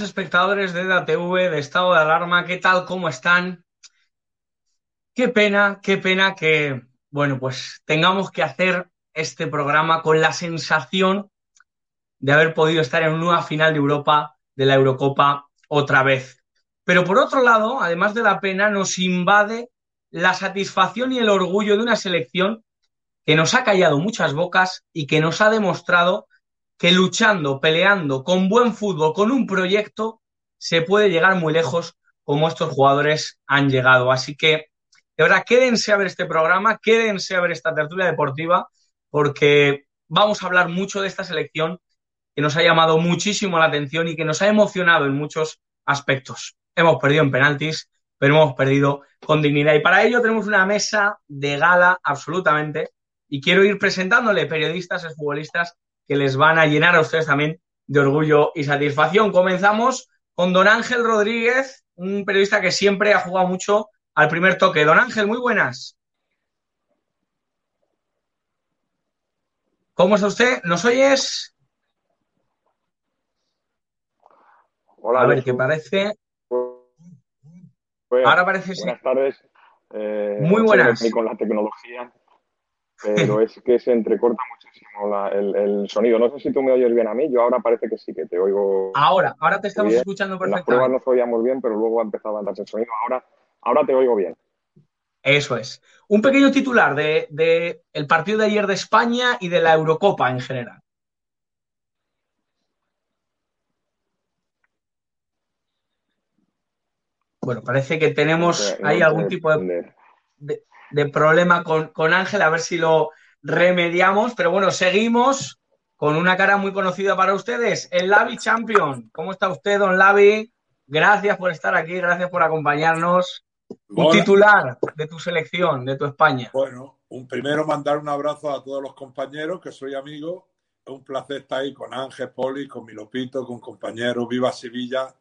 espectadores de DATV, de Estado de Alarma, ¿qué tal? ¿Cómo están? Qué pena, qué pena que, bueno, pues tengamos que hacer este programa con la sensación de haber podido estar en una final de Europa, de la Eurocopa, otra vez. Pero por otro lado, además de la pena, nos invade la satisfacción y el orgullo de una selección que nos ha callado muchas bocas y que nos ha demostrado que luchando, peleando, con buen fútbol, con un proyecto, se puede llegar muy lejos como estos jugadores han llegado. Así que, de verdad, quédense a ver este programa, quédense a ver esta tertulia deportiva, porque vamos a hablar mucho de esta selección que nos ha llamado muchísimo la atención y que nos ha emocionado en muchos aspectos. Hemos perdido en penaltis, pero hemos perdido con dignidad. Y para ello tenemos una mesa de gala absolutamente. Y quiero ir presentándole periodistas futbolistas que les van a llenar a ustedes también de orgullo y satisfacción. Comenzamos con don Ángel Rodríguez, un periodista que siempre ha jugado mucho al primer toque. Don Ángel, muy buenas. ¿Cómo está usted? ¿Nos oyes? Hola. A ver, ¿qué parece? Ahora parece Buenas tardes. Eh, Muy buenas. Con la tecnología, pero es que se entrecorta muchísimo la- el, el sonido. No sé si tú me oyes bien a mí. Yo ahora parece que sí, que te oigo. Ahora, ahora te estamos Bien. escuchando En las pruebas perfectamente. nos oíamos bien, pero luego ha empezado a andarse el sonido. Ahora, ahora te oigo bien. Eso es. Un pequeño titular de, de el partido de ayer de España y de la Eurocopa en general. Bueno, parece que tenemos No ahí algún tipo de- de problema con, con Ángel, a ver si lo remediamos. Pero bueno, seguimos con una cara muy conocida para ustedes, el Lavi Champion. ¿Cómo está usted, don Lavi? Gracias por estar aquí, gracias por acompañarnos. Un Hola. titular de tu selección, de tu España. Bueno, un primero mandar un abrazo a todos los compañeros, que soy amigo. Es un placer estar ahí con Ángel, Poli, con mi Lopito, con compañeros. Viva Sevilla.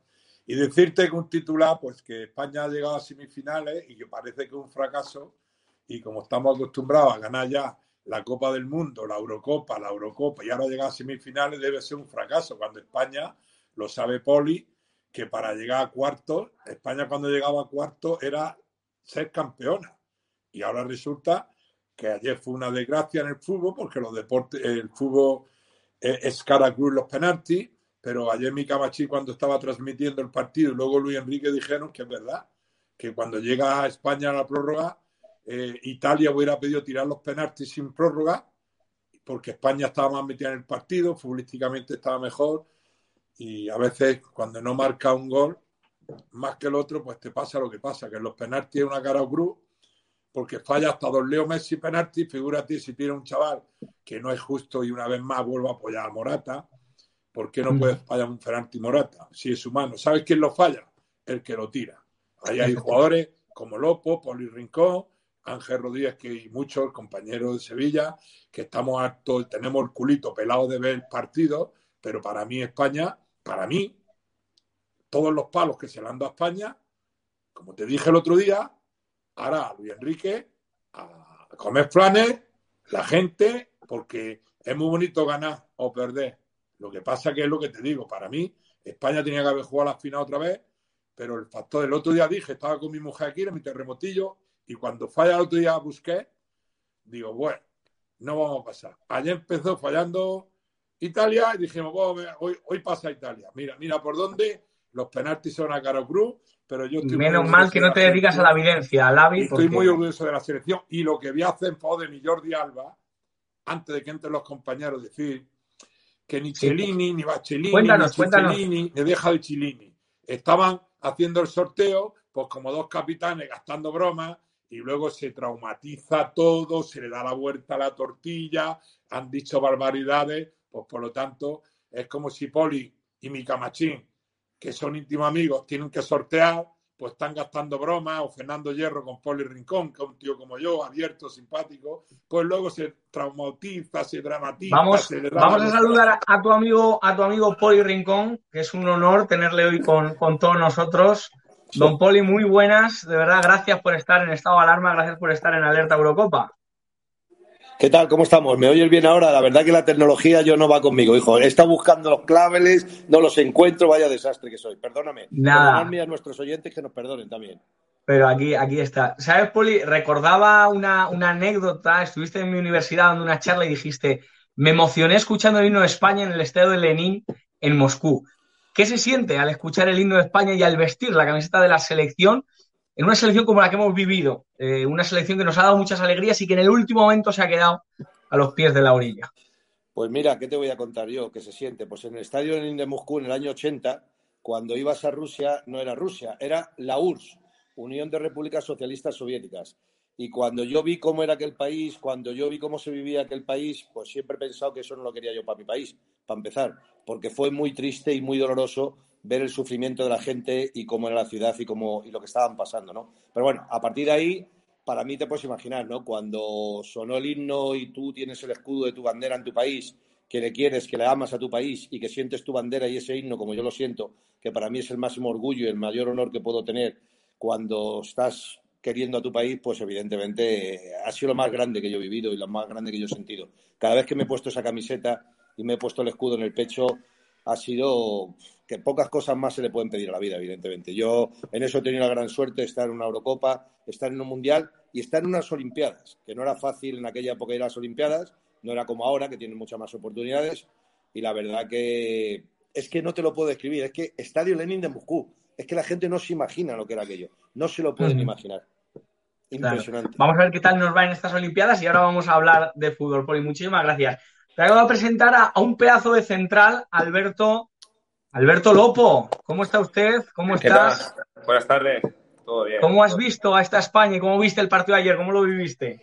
Y decirte que un titular, pues que España ha llegado a semifinales y que parece que es un fracaso. Y como estamos acostumbrados a ganar ya la Copa del Mundo, la Eurocopa, la Eurocopa y ahora llegar a semifinales, debe ser un fracaso. Cuando España, lo sabe Poli, que para llegar a cuartos, España cuando llegaba a cuartos era ser campeona. Y ahora resulta que ayer fue una desgracia en el fútbol, porque los deportes, el fútbol es cara cruz los penaltis, pero ayer mi Camachi cuando estaba transmitiendo el partido y luego Luis Enrique dijeron que es verdad, que cuando llega a España a la prórroga, eh, Italia hubiera pedido tirar los penaltis sin prórroga, porque España estaba más metida en el partido, futbolísticamente estaba mejor, y a veces cuando no marca un gol, más que el otro, pues te pasa lo que pasa, que en los penaltis es una cara cruz, porque falla hasta dos Leo Messi penaltis, figúrate si tiene un chaval que no es justo y una vez más vuelvo a apoyar a Morata, ¿por qué no mm. puede fallar un penalti Morata? Si es humano, ¿sabes quién lo falla? El que lo tira. Ahí hay jugadores como Lopo, Poli Rincón, Ángel Rodríguez que, y muchos compañeros de Sevilla, que estamos hartos, tenemos el culito pelado de ver partidos, pero para mí España, para mí, todos los palos que se le han dado a España, como te dije el otro día, a Luis Enrique a comer planes, la gente, porque es muy bonito ganar o perder. Lo que pasa que es lo que te digo, para mí, España tenía que haber jugado la final otra vez, pero el factor del otro día dije, estaba con mi mujer aquí en mi terremotillo, y cuando falla el otro día busqué, digo, bueno, no vamos a pasar. Ayer empezó fallando Italia y dijimos, hoy, hoy pasa Italia. Mira, mira por dónde los penaltis son a Caro Cruz, pero yo estoy Menos mal que no te dedicas a la evidencia, Lavi. Estoy muy orgulloso de la selección y lo que voy a hacer en favor de mi Jordi Alba, antes de que entren los compañeros, decir que ni Cellini, ni Bacellini, cuéntanos, ni Cellini, ni deja de Chilini estaban haciendo el sorteo, pues como dos capitanes gastando bromas, y luego se traumatiza todo, se le da la vuelta a la tortilla, han dicho barbaridades, pues por lo tanto es como si Poli y mi camachín, que son íntimos amigos, tienen que sortear, pues están gastando bromas, o Fernando Hierro con Poli Rincón, que es un tío como yo, abierto, simpático, pues luego se traumatiza, se dramatiza. Vamos, vamos a saludar a tu amigo, a tu amigo Poli Rincón, que es un honor tenerle hoy con, con todos nosotros. Don Poli, muy buenas. De verdad, gracias por estar en estado de alarma, gracias por estar en Alerta Eurocopa. ¿Qué tal? ¿Cómo estamos? ¿Me oyes bien ahora? La verdad que la tecnología yo no va conmigo, hijo. He estado buscando los claveles, no los encuentro, vaya desastre que soy. Perdóname. Nada. Perdonadme a nuestros oyentes que nos perdonen también. Pero aquí, aquí está. ¿Sabes, Poli? Recordaba una, una anécdota. Estuviste en mi universidad dando una charla y dijiste, me emocioné escuchando el himno de España en el estadio de Lenin en Moscú. ¿Qué se siente al escuchar el himno de España y al vestir la camiseta de la selección en una selección como la que hemos vivido? Eh, una selección que nos ha dado muchas alegrías y que en el último momento se ha quedado a los pies de la orilla. Pues mira, ¿qué te voy a contar yo? ¿Qué se siente? Pues en el estadio de Moscú en el año 80, cuando ibas a Rusia, no era Rusia, era la URSS, Unión de Repúblicas Socialistas Soviéticas. Y cuando yo vi cómo era aquel país, cuando yo vi cómo se vivía aquel país, pues siempre he pensado que eso no lo quería yo para mi país, para empezar porque fue muy triste y muy doloroso ver el sufrimiento de la gente y cómo era la ciudad y, cómo, y lo que estaban pasando, ¿no? Pero bueno, a partir de ahí, para mí te puedes imaginar, ¿no? Cuando sonó el himno y tú tienes el escudo de tu bandera en tu país, que le quieres, que le amas a tu país y que sientes tu bandera y ese himno como yo lo siento, que para mí es el máximo orgullo y el mayor honor que puedo tener cuando estás queriendo a tu país, pues evidentemente ha sido lo más grande que yo he vivido y lo más grande que yo he sentido. Cada vez que me he puesto esa camiseta y me he puesto el escudo en el pecho, ha sido que pocas cosas más se le pueden pedir a la vida, evidentemente. Yo en eso he tenido la gran suerte de estar en una Eurocopa, estar en un Mundial y estar en unas Olimpiadas, que no era fácil en aquella época ir a las Olimpiadas, no era como ahora, que tienen muchas más oportunidades. Y la verdad que es que no te lo puedo describir, es que Estadio Lenin de Moscú, es que la gente no se imagina lo que era aquello, no se lo pueden imaginar. Impresionante. Vamos a ver qué tal nos va en estas Olimpiadas y ahora vamos a hablar de fútbol. Poli, muchísimas gracias. Te acabo de presentar a, un pedazo de central, Alberto, Alberto Lopo. ¿Cómo está usted? ¿Cómo estás? Buenas tardes. Todo bien. ¿Cómo has visto a esta España y cómo viste el partido de ayer? ¿Cómo lo viviste?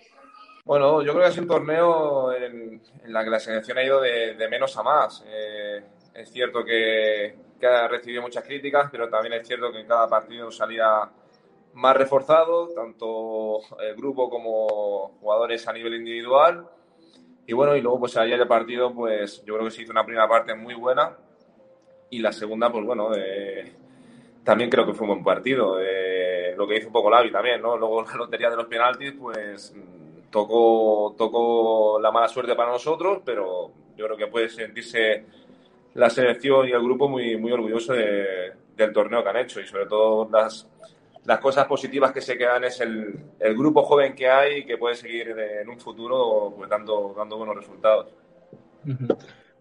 Bueno, yo creo que sido un torneo en, la que la selección ha ido de, menos a más. Eh, es cierto que, que, ha recibido muchas críticas, pero también es cierto que en cada partido salía más reforzado, tanto el grupo como jugadores a nivel individual. Y bueno, y luego pues ayer el partido, pues yo creo que se hizo una primera parte muy buena y la segunda, pues bueno, de, también creo que fue un buen partido. Eh, lo que hizo un poco Lavi también, ¿no? Luego la lotería de los penaltis, pues tocó, tocó la mala suerte para nosotros, pero yo creo que puede sentirse la selección y el grupo muy, muy orgulloso del torneo que han hecho y sobre todo las, las cosas positivas que se quedan es el, el grupo joven que hay que puede seguir en un futuro pues, dando, dando buenos resultados.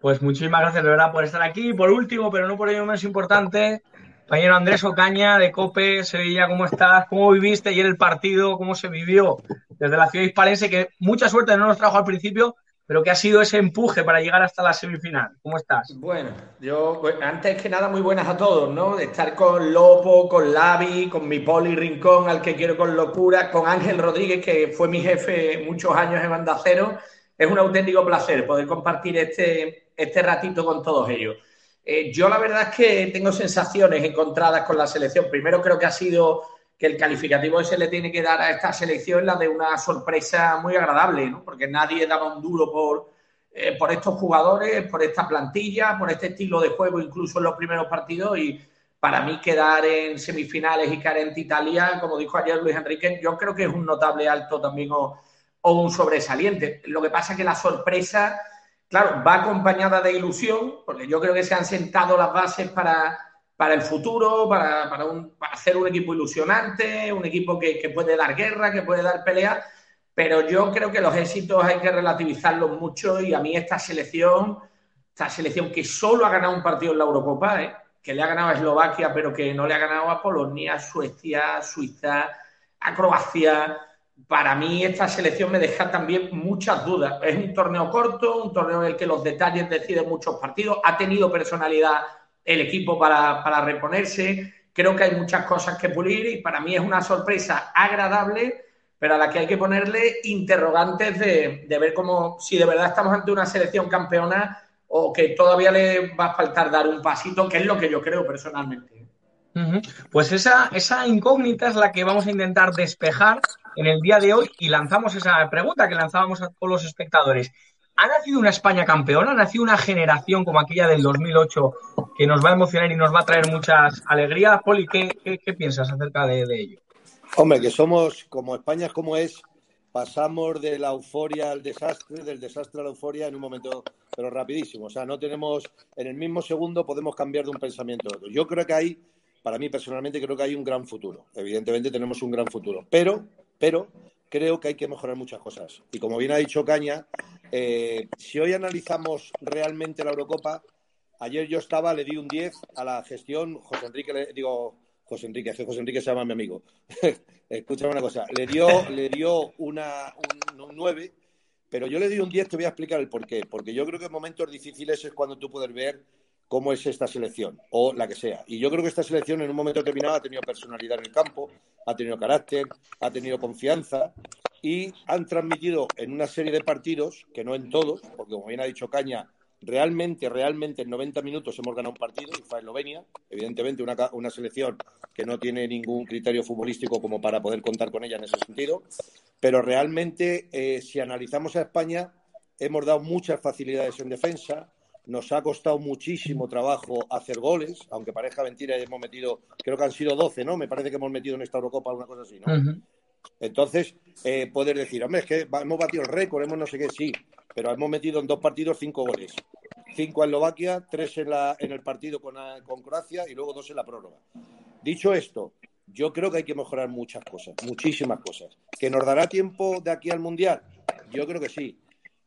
Pues muchísimas gracias de verdad por estar aquí. Por último, pero no por ello menos importante, compañero Andrés Ocaña de COPE, Sevilla, ¿cómo estás? ¿Cómo viviste ayer el partido? ¿Cómo se vivió desde la ciudad hispalense? Que mucha suerte no nos trajo al principio, pero que ha sido ese empuje para llegar hasta la semifinal. ¿Cómo estás? Bueno, yo pues, antes que nada muy buenas a todos, ¿no? De estar con Lopo, con Lavi, con mi Poli Rincón, al que quiero con locura, con Ángel Rodríguez, que fue mi jefe muchos años en Banda Cero. Es un auténtico placer poder compartir este, este ratito con todos ellos. Eh, yo la verdad es que tengo sensaciones encontradas con la selección. Primero creo que ha sido que el calificativo que se le tiene que dar a esta selección la de una sorpresa muy agradable, ¿no? porque nadie daba un duro por, eh, por estos jugadores, por esta plantilla, por este estilo de juego, incluso en los primeros partidos. Y para mí quedar en semifinales y caer en Italia, como dijo ayer Luis Enrique, yo creo que es un notable alto también o, un sobresaliente. Lo que pasa es que la sorpresa, claro, va acompañada de ilusión, porque yo creo que se han sentado las bases para para el futuro, para, para, un, para, hacer un equipo ilusionante, un equipo que, que, puede dar guerra, que puede dar pelea, pero yo creo que los éxitos hay que relativizarlos mucho y a mí esta selección, esta selección que solo ha ganado un partido en la Eurocopa, ¿eh? que le ha ganado a Eslovaquia, pero que no le ha ganado a Polonia, Suecia, Suiza, a Croacia. Para mí esta selección me deja también muchas dudas. Es un torneo corto, un torneo en el que los detalles deciden muchos partidos. Ha tenido personalidad el equipo para, reponerse. Creo que hay muchas cosas que pulir y para mí es una sorpresa agradable, pero a la que hay que ponerle interrogantes de, ver cómo, si de verdad estamos ante una selección campeona o que todavía le va a faltar dar un pasito, que es lo que yo creo personalmente. Pues esa, esa incógnita es la que vamos a intentar despejar en el día de hoy y lanzamos esa pregunta que lanzábamos a todos los espectadores. ¿Ha nacido una España campeona? ¿Ha nacido una generación como aquella del 2008 que nos va a emocionar y nos va a traer muchas alegrías? Poli, ¿qué, piensas acerca de, ello? Hombre, que somos, como España es como es, pasamos de la euforia al desastre, del desastre a la euforia en un momento, pero rapidísimo. O sea, no tenemos, en el mismo segundo podemos cambiar de un pensamiento a otro. Yo creo que hay, para mí personalmente, creo que hay un gran futuro. Evidentemente tenemos un gran futuro. Pero, pero, creo que hay que mejorar muchas cosas. Y como bien ha dicho Caña, eh, si hoy analizamos realmente la Eurocopa, ayer yo estaba, le di un 10 a la gestión, José Enrique, le, digo, José Enrique, José Enrique se llama mi amigo. Escúchame una cosa, le dio, le dio una, un, 9, pero yo le di un 10, te voy a explicar el por qué. Porque yo creo que en momentos difíciles es cuando tú puedes ver cómo es esta selección, o la que sea. Y yo creo que esta selección en un momento determinado ha tenido personalidad en el campo, ha tenido carácter, ha tenido confianza, y han transmitido en una serie de partidos, que no en todos, porque como bien ha dicho Caña, realmente, realmente en 90 minutos hemos ganado un partido y fue Eslovenia, evidentemente una, una, selección que no tiene ningún criterio futbolístico como para poder contar con ella en ese sentido, pero realmente eh, si analizamos a España hemos dado muchas facilidades en defensa, nos ha costado muchísimo trabajo hacer goles, aunque parezca mentira, hemos metido, creo que han sido 12, ¿no? Me parece que hemos metido en esta Eurocopa una cosa así, ¿no? Entonces, eh, poder decir, hombre, es que hemos batido el récord, hemos no sé qué, sí, pero hemos metido en dos partidos cinco goles. Cinco a Eslovaquia, tres en, la, en el partido con, con Croacia y luego dos en la prórroga. Dicho esto, yo creo que hay que mejorar muchas cosas, muchísimas cosas. ¿Que nos dará tiempo de aquí al Mundial? Yo creo que sí.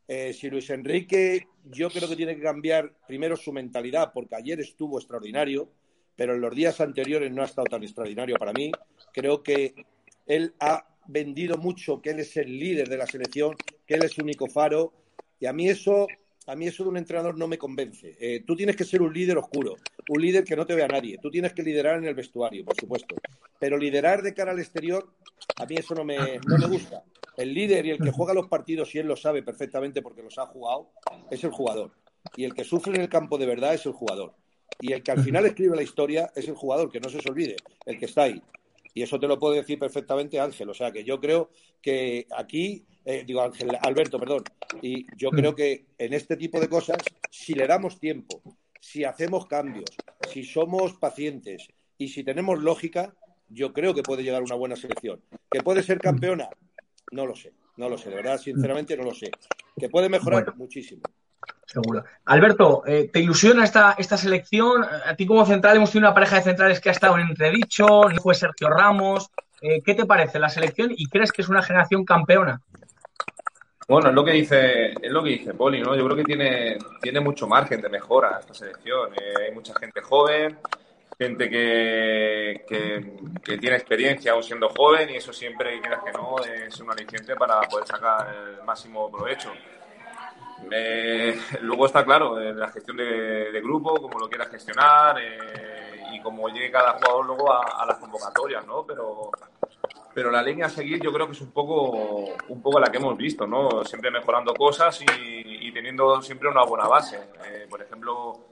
Eh, si Luis Enrique, yo creo que tiene que cambiar primero su mentalidad, porque ayer estuvo extraordinario, pero en los días anteriores no ha estado tan extraordinario para mí. Creo que él ha vendido mucho que él es el líder de la selección, que él es su único faro, y a mí eso, a mí eso de un entrenador no me convence. Eh, tú tienes que ser un líder oscuro, un líder que no te vea nadie. Tú tienes que liderar en el vestuario, por supuesto. Pero liderar de cara al exterior, a mí eso no me, no me gusta. El líder y el que juega los partidos, y él lo sabe perfectamente porque los ha jugado, es el jugador. Y el que sufre en el campo de verdad es el jugador. Y el que al final escribe la historia es el jugador, que no se os olvide, el que está ahí. Y eso te lo puede decir perfectamente Ángel. O sea que yo creo que aquí, eh, digo Ángel, Alberto, perdón, y yo creo que en este tipo de cosas, si le damos tiempo, si hacemos cambios, si somos pacientes, y si tenemos lógica, yo creo que puede llegar una buena selección. ¿Que puede ser campeona? No lo sé, no lo sé, de verdad, sinceramente no lo sé. ¿Que puede mejorar? Muchísimo. Seguro. Alberto, eh, ¿te ilusiona esta, esta selección? A ti como central hemos tenido una pareja de centrales que ha estado en entredicho, no fue Sergio Ramos. Eh, ¿Qué te parece la selección y crees que es una generación campeona? Bueno, es lo que dice, es lo que dice Poli, ¿no? Yo creo que tiene, tiene mucho margen de mejora esta selección. Eh, hay mucha gente joven, gente que, que, tiene experiencia aún siendo joven y eso siempre, quieras que no, es un aliciente para poder sacar el máximo provecho. Eh, luego está claro, eh, la gestión de, grupo, cómo lo quieras gestionar eh, y cómo llegue cada jugador luego a, las convocatorias, ¿no? Pero, pero la línea a seguir yo creo que es un poco, un poco la que hemos visto, ¿no? Siempre mejorando cosas y, teniendo siempre una buena base. por ejemplo,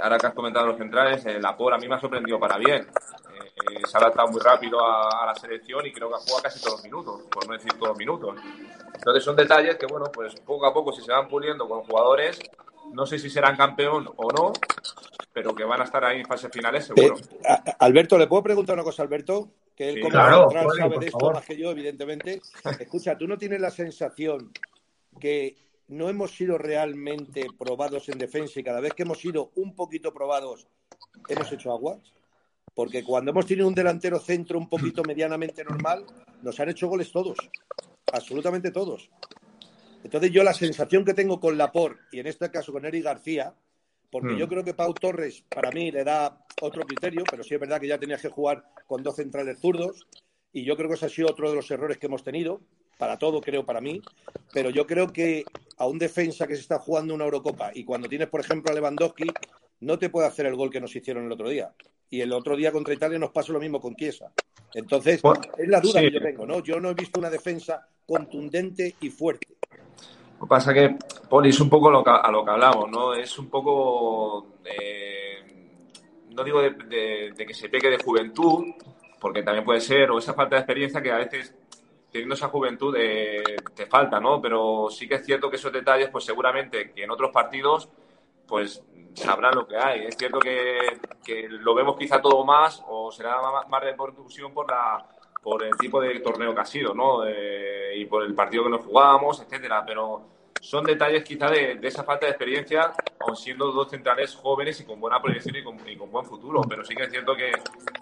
ahora que has comentado los centrales, la POR a mí me ha sorprendido para bien. se ha adaptado muy rápido a, la selección y creo que jugado casi todos los minutos, por no decir todos los minutos. Entonces son detalles que, bueno, pues poco a poco si se van puliendo con jugadores, no sé si serán campeón o no, pero que van a estar ahí en fases finales seguro. Eh, Alberto, ¿le puedo preguntar una cosa, Alberto? Que él como claro, sabe de esto más que yo, evidentemente. Escucha, ¿tú no tienes la sensación que no hemos sido realmente probados en defensa y cada vez que hemos sido un poquito probados hemos hecho aguas? Porque cuando hemos tenido un delantero centro un poquito medianamente normal, nos han hecho goles todos absolutamente todos. Entonces yo la sensación que tengo con Lapor y en este caso con Eric García, porque yo hmm. creo que Pau Torres para mí le da otro criterio, pero sí es verdad que ya tenía que jugar con dos centrales zurdos y yo creo que ese ha sido otro de los errores que hemos tenido, para todo creo para mí, pero yo creo que a un defensa que se está jugando una Eurocopa y cuando tienes por ejemplo a Lewandowski, no te puede hacer el gol que nos hicieron el otro día. Y el otro día contra Italia nos pasó lo mismo con Chiesa. Entonces, es la duda que yo tengo, ¿no? Yo no he visto una defensa contundente y fuerte. Lo que pasa que, Poli, es un poco a lo que hablamos, ¿no? Es un poco, no digo de, que se peque de juventud, porque también puede ser, o esa falta de experiencia que a veces teniendo esa juventud eh, te falta, ¿no? Pero sí que es cierto que esos detalles, pues seguramente que en otros partidos, pues sabrán lo que hay. Es cierto que, lo vemos quizá todo más, o será más, más repercusión por la por el tipo de torneo que ha sido, ¿no? y por el partido que nos jugábamos, etcétera. Pero son detalles quizá de, esa falta de experiencia, aun siendo dos centrales jóvenes y con buena proyección y con, buen futuro. Pero sí que es cierto que,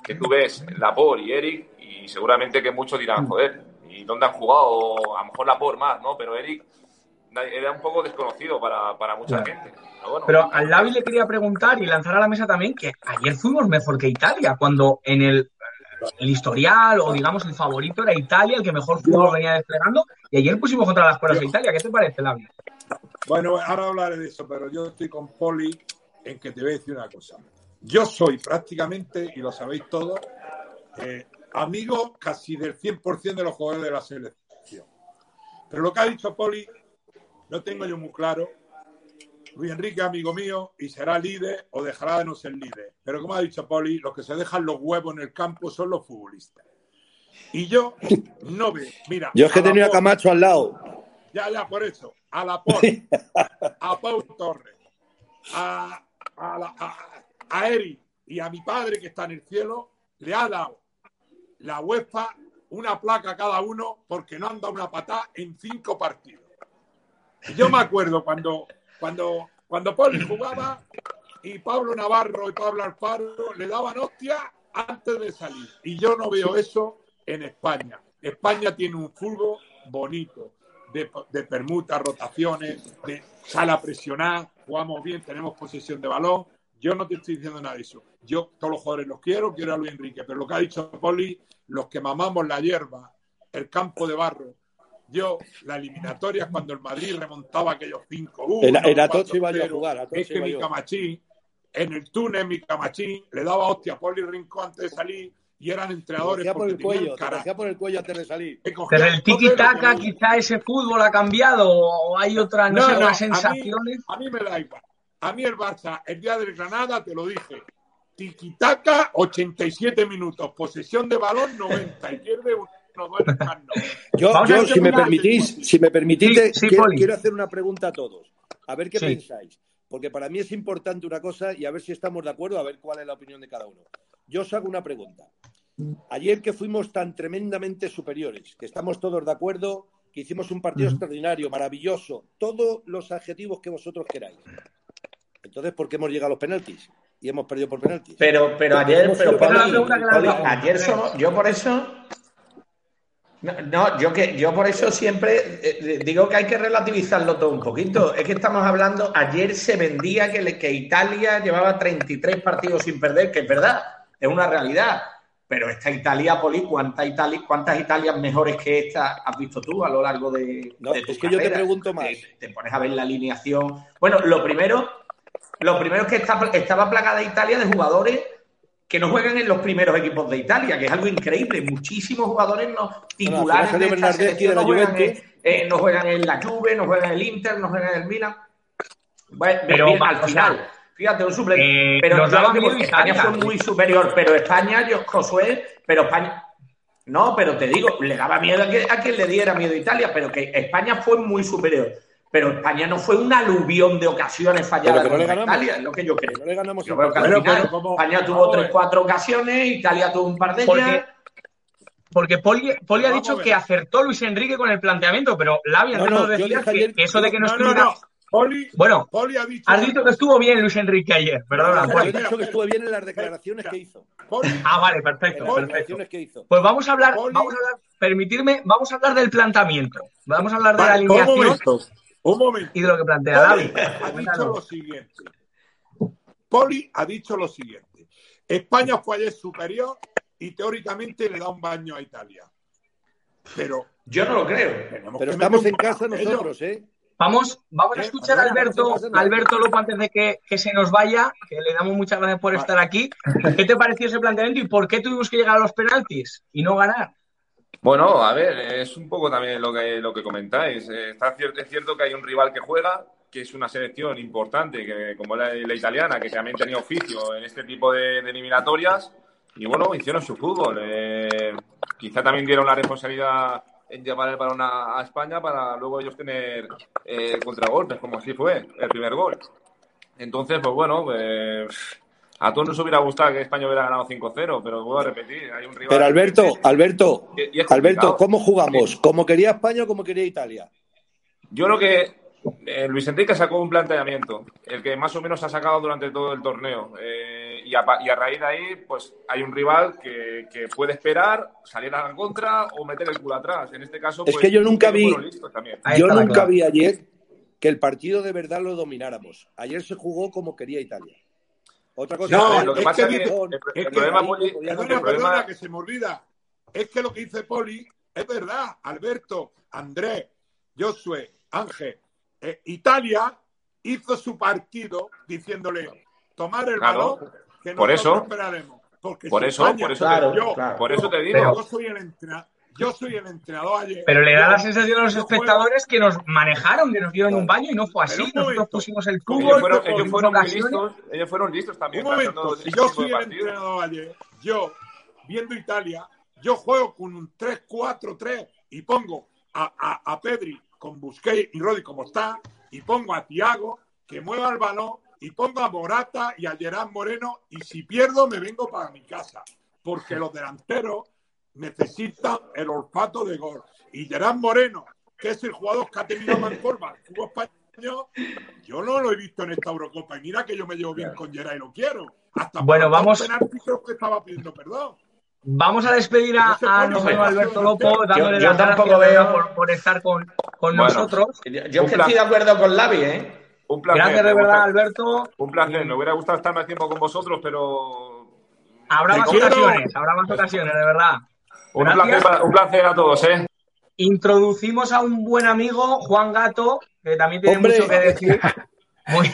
que tú ves Lapor y Eric y seguramente que muchos dirán, joder, ¿y dónde han jugado? A lo mejor Lapor más, ¿no? Pero Eric era un poco desconocido para, para mucha gente. Pero, al Lavi le quería preguntar y lanzar a la mesa también que ayer fuimos mejor que Italia, cuando en el el historial o digamos el favorito era Italia, el que mejor fútbol venía desplegando, y ayer pusimos contra las cuerdas de Italia. ¿Qué te parece, Lavi? Bueno, ahora hablaré de eso, pero yo estoy con Poli en que te voy a decir una cosa. Yo soy prácticamente, y lo sabéis todos, eh, amigo casi del 100% de los jugadores de la selección. Pero lo que ha dicho Poli, lo tengo yo muy claro, Luis Enrique, amigo mío, y será líder o dejará de no ser líder. Pero como ha dicho Poli, los que se dejan los huevos en el campo son los futbolistas. Y yo no veo. Mira. Yo es que tenía a Camacho al lado. Ya, ya, por eso. A la Por, a Pau Torres, a, a, Eri y a mi padre que está en el cielo, le ha dado la UEFA una placa a cada uno porque no han dado una patada en cinco partidos. Y yo me acuerdo cuando cuando, cuando Poli jugaba y Pablo Navarro y Pablo Alfaro le daban hostia antes de salir. Y yo no veo eso en España. España tiene un fútbol bonito, de, de permutas, rotaciones, de sala presionada, jugamos bien, tenemos posesión de balón. Yo no te estoy diciendo nada de eso. Yo todos los jugadores los quiero, quiero a Luis Enrique, pero lo que ha dicho Poli, los que mamamos la hierba, el campo de barro, yo, la eliminatoria cuando el Madrid remontaba aquellos 5-1. En, en Atocho iba a jugar. es que mi Camachín, en el túnel, mi Camachín, le daba hostia a Poli Rincón antes de salir y eran entrenadores. Te por el cuello, te por el cuello antes de salir. Pero el tiki-taka, quizá ese fútbol ha cambiado o hay otras no, no, sensaciones. A mí, me da igual. A mí el Barça, el día del Granada, te lo dije. Tiki-taka, 87 minutos. Posesión de balón, 90. Y pierde un yo, si, me permitís, si me permitís, quiero, hacer una pregunta a todos. A ver qué pensáis. Porque para mí es importante una cosa y a ver si estamos de acuerdo, a ver cuál es la opinión de cada uno. yo os hago una pregunta. Ayer que fuimos tan tremendamente superiores, que estamos todos de acuerdo, que hicimos un partido extraordinario, maravilloso, todos los adjetivos que vosotros queráis. Entonces, ¿por qué hemos llegado a los penaltis? Y hemos perdido por penaltis. Pero, pero ayer, pero ayer yo por eso no, yo que yo por eso siempre eh, digo que hay que relativizarlo todo un poquito. Es que estamos hablando, ayer se vendía que, que Italia llevaba 33 partidos sin perder, que es verdad, es una realidad. Pero esta Italia, Poli, ¿cuántas, Italia, ¿cuántas Italias mejores que esta has visto tú a lo largo de, no, Es que yo te pregunto más. Te, pones a ver la alineación. Bueno, lo primero, lo primero es que estaba plagada Italia de jugadores que no juegan en los primeros equipos de Italia, que es algo increíble. Muchísimos jugadores no, titulares de esta selección no, juegan en, eh, no juegan en la Juve, no juegan en el Inter, no juegan en el Milan. Bueno, pero al final, fíjate, un suplente. Eh, pero España fue muy superior, pero España, yo, Josué, pero España. No, pero te digo, le daba miedo a que, a que le diera miedo a Italia, pero que España fue muy superior. Pero España no fue un aluvión de ocasiones falladas pero no Italia, es lo que yo creo. No le ganamos yo creo que al final, España tuvo tres, cuatro ocasiones, Italia tuvo un par de ellas. Porque Poli, Poli ha dicho que acertó Luis Enrique con el planteamiento, pero Lavi no, no, decía que, que, eso de que no, estuviera... Poli, bueno, Poli ha dicho... has dicho que estuvo bien Luis Enrique ayer, perdona. No, he dicho que estuvo bien en las declaraciones que hizo. ah, vale, perfecto. perfecto. Que hizo. Pues vamos a hablar, vamos a hablar, permitirme, vamos a hablar del planteamiento. Vamos a hablar de la alineación. Un momento. Y de lo que plantea David. Ha dicho lo siguiente. Poli ha dicho lo siguiente. España fue ayer superior y teóricamente le da un baño a Italia. Pero yo no lo creo. Pero estamos en casa nosotros, ¿eh? Vamos, vamos a escuchar a Alberto, Alberto López antes de que, que, se nos vaya, que le damos muchas gracias por estar aquí. ¿Qué te pareció ese planteamiento y por qué tuvimos que llegar a los penaltis y no ganar? Bueno, a ver, es un poco también lo que, lo que comentáis. Eh, está cierto, es cierto que hay un rival que juega, que es una selección importante, que como la, la italiana, que también tenía oficio en este tipo de, eliminatorias. Y bueno, hicieron su fútbol. Eh, quizá también dieron la responsabilidad en llevar el balón a, España para luego ellos tener eh, contragolpes, como así fue el primer gol. Entonces, pues bueno, pues a todos nos hubiera gustado que España hubiera ganado 5-0, pero vuelvo a repetir, hay un rival. Pero Alberto, Alberto, Alberto, ¿cómo jugamos? ¿Cómo quería España o cómo quería Italia? Yo creo que eh, Luis Enrique sacó un planteamiento, el que más o menos ha sacado durante todo el torneo. Eh, y, a, raíz de ahí, pues hay un rival que, puede esperar, salir a la contra o meter el culo atrás. En este caso, es pues, que yo nunca vi, yo nunca vi ayer que el partido de verdad lo domináramos. Ayer se jugó como quería Italia. Otra cosa. No, lo que pasa es que, el, problema, Poli, perdona, que se me olvida. Es que lo que dice Poli es verdad. Alberto, Andrés, Josué, Ángel, eh, Italia hizo su partido diciéndole tomar el balón que por eso, esperaremos. Porque por eso, por eso, te, yo, por eso te digo. Yo soy el entrenador yo soy el entrenador ayer. Pero le da la sensación a los espectadores que nos manejaron, que nos dieron un baño y no fue así. Nosotros pusimos el tubo. Ellos fueron, listos, ellos fueron listos también. Un momento, si yo soy el entrenador ayer, yo, viendo Italia, yo juego con un 3-4-3 y pongo a, a, a, Pedri con Busquets y Rodi como está, y pongo a Tiago que mueva el balón, y pongo a Morata y a Gerard Moreno, y si pierdo me vengo para mi casa. Porque los delanteros necesita el olfato de gol. Y Gerard Moreno, que es el jugador que ha tenido más forma el fútbol español, yo no lo he visto en esta Eurocopa. Y mira que yo me llevo bien con Gerard y lo quiero. Hasta bueno, vamos. creo que estaba pidiendo perdón. Vamos a despedir a, a Alberto Lopo, dándole yo, tampoco veo por, por, estar con, con nosotros. Yo, estoy de acuerdo con Lavi, ¿eh? Un placer. Gracias de verdad, Alberto. Un placer. Me hubiera gustado estar más tiempo con vosotros, pero. Habrá más ocasiones, habrá más ocasiones, de verdad. Un placer, a todos, ¿eh? Introducimos a un buen amigo, Juan Gato, que también tiene mucho que decir. Muy,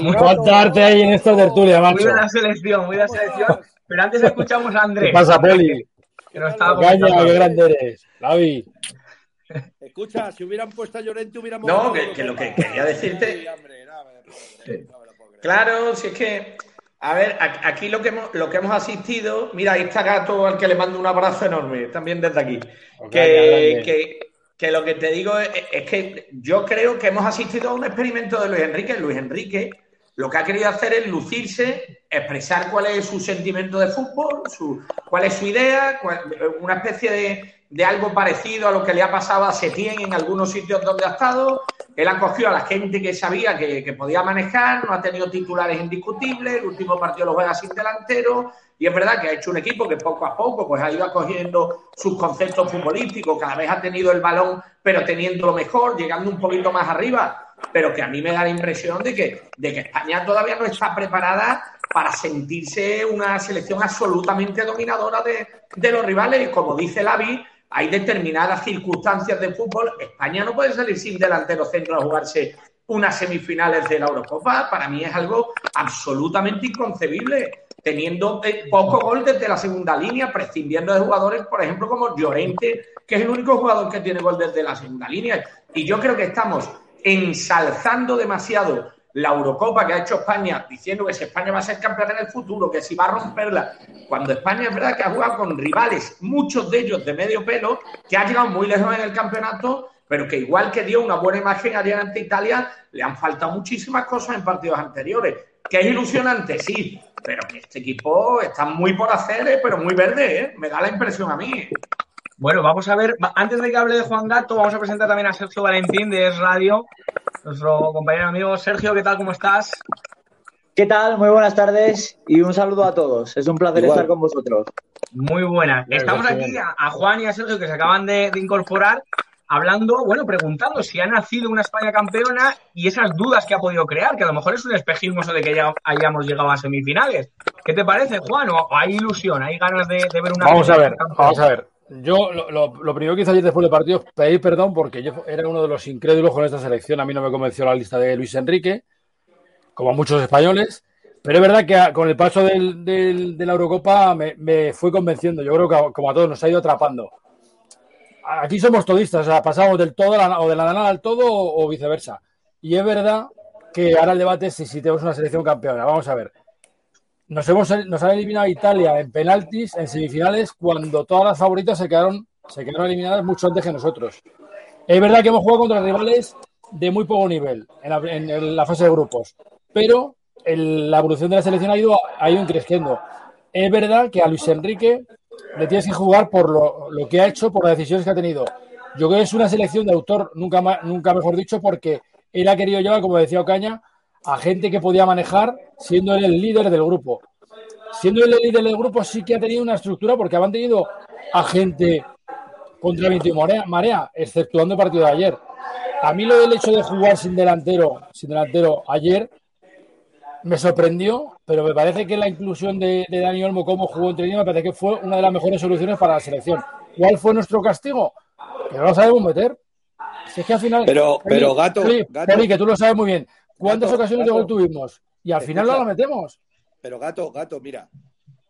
muy ¿Cuánta arte hay en esta tertulia, macho? Muy buena selección, muy buena selección. Pero antes escuchamos a Andrés. ¿Qué pasa, Poli? Que no estaba Caña, qué grande eres. Lavi. Escucha, si hubieran puesto a Llorente hubiéramos... No, que, que, lo que quería decirte... Claro, si es que a ver, aquí lo que hemos, lo que hemos asistido, mira, ahí está Gato al que le mando un abrazo enorme, también desde aquí. Que, que, lo que te digo es, que yo creo que hemos asistido a un experimento de Luis Enrique. Luis Enrique lo que ha querido hacer es lucirse, expresar cuál es su sentimiento de fútbol, su, cuál es su idea, una especie de, de, algo parecido a lo que le ha pasado a Setién en algunos sitios donde ha estado. Él ha cogido a la gente que sabía que, podía manejar, no ha tenido titulares indiscutibles, el último partido lo juega sin delantero, y es verdad que ha hecho un equipo que poco a poco pues, ha ido acogiendo sus conceptos futbolísticos, cada vez ha tenido el balón, pero teniendo lo mejor, llegando un poquito más arriba pero que a mí me da la impresión de que, de que España todavía no está preparada para sentirse una selección absolutamente dominadora de, de los rivales. Como dice Lavi, hay determinadas circunstancias de fútbol. España no puede salir sin delantero centro a jugarse unas semifinales de la Eurocopa. Para mí es algo absolutamente inconcebible, teniendo eh, poco gol desde la segunda línea, prescindiendo de jugadores, por ejemplo, como Llorente, que es el único jugador que tiene gol desde la segunda línea. Y yo creo que estamos ensalzando demasiado la Eurocopa que ha hecho España, diciendo que si España va a ser campeón en el futuro, que si va a romperla, cuando España es verdad que ha jugado con rivales, muchos de ellos de medio pelo, que ha llegado muy lejos en el campeonato, pero que igual que dio una buena imagen ayer ante Italia, le han faltado muchísimas cosas en partidos anteriores. Que es ilusionante, sí, pero que este equipo está muy por hacer, ¿eh? pero muy verde, ¿eh? me da la impresión a mí. Bueno, vamos a ver, antes de que hable de Juan Gato, vamos a presentar también a Sergio Valentín de Es Radio, nuestro compañero amigo. Sergio, ¿qué tal? ¿Cómo estás? ¿Qué tal? Muy buenas tardes y un saludo a todos. Es un placer estar con vosotros. Muy buena. Estamos aquí a, Juan y a Sergio que se acaban de, incorporar hablando, bueno, preguntando si ha nacido una España campeona y esas dudas que ha podido crear, que a lo mejor es un espejismo eso de que ya hayamos llegado a semifinales. ¿Qué te parece, Juan? ¿O hay ilusión? ¿Hay ganas de, ver una... Vamos a ver, vamos a ver. Yo lo, primero que hice ayer después del partido es pedir perdón porque yo era uno de los incrédulos con esta selección. A mí no me convenció la lista de Luis Enrique, como muchos españoles. Pero es verdad que con el paso de la Eurocopa me, fui convenciendo. Yo creo que como a todos nos ha ido atrapando. Aquí somos todistas, o sea, pasamos del todo o de la nada al todo o, viceversa. Y es verdad que ahora el debate es si, si tenemos una selección campeona. Vamos a ver nos, hemos, nos han eliminado Italia en penaltis en semifinales cuando todas las favoritas se quedaron, se quedaron eliminadas mucho antes que nosotros. Es verdad que hemos jugado contra rivales de muy poco nivel en la, fase de grupos, pero la evolución de la selección ha ido, ha ido creciendo. Es verdad que a Luis Enrique le tienes que jugar por lo, lo, que ha hecho, por las decisiones que ha tenido. Yo creo que es una selección de autor, nunca, nunca mejor dicho, porque él ha querido llevar, como decía Ocaña, a gente que podía manejar siendo él el líder del grupo. Siendo él el líder del grupo sí que ha tenido una estructura porque han tenido a gente contra viento y marea, marea, exceptuando el partido de ayer. A mí lo del hecho de jugar sin delantero, sin delantero ayer me sorprendió, pero me parece que la inclusión de, Dani Olmo como jugó entre ellos me parece que fue una de las mejores soluciones para la selección. ¿Cuál fue nuestro castigo? Que no lo sabemos meter. es que al final. Pero, pero gato, que tú lo sabes muy bien. ¿Cuántas ocasiones de gol tuvimos? Y al final no lo metemos. Pero gato, gato, mira,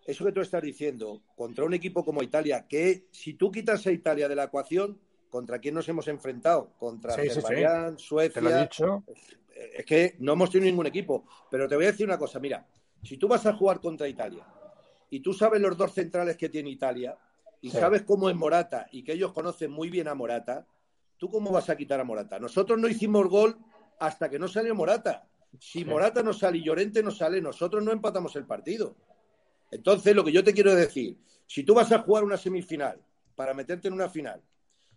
eso que tú estás diciendo, contra un equipo como Italia, que si tú quitas a Italia de la ecuación, ¿contra quién nos hemos enfrentado? Contra sí, Suecia. Te lo he dicho. Es que no hemos tenido ningún equipo. Pero te voy a decir una cosa, mira, si tú vas a jugar contra Italia y tú sabes los dos centrales que tiene Italia y sabes cómo es Morata y que ellos conocen muy bien a Morata, ¿tú cómo vas a quitar a Morata? Nosotros no hicimos gol hasta que no salió Morata. Si Morata no sale y Llorente no sale, nosotros no empatamos el partido. Entonces, lo que yo te quiero decir, si tú vas a jugar una semifinal para meterte en una final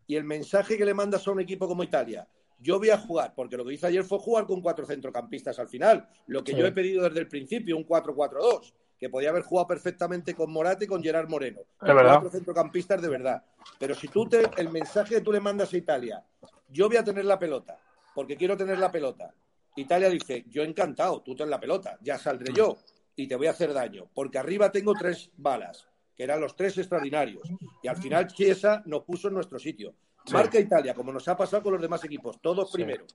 y el mensaje que le mandas a un equipo como Italia, yo voy a jugar, porque lo que hice ayer fue jugar con cuatro centrocampistas al final, lo que yo he pedido desde el principio, un 4-4-2, que podía haber jugado perfectamente con Morata y con Gerard Moreno. cuatro centrocampistas de verdad. Pero si tú te, el mensaje que tú le mandas a Italia, yo voy a tener la pelota, porque quiero tener la pelota. Italia dice, yo encantado, tú ten la pelota, ya saldré yo y te voy a hacer daño, porque arriba tengo tres balas, que eran los tres extraordinarios. Y al final Chiesa nos puso en nuestro sitio. Marca Italia, como nos ha pasado con los demás equipos, todos primero.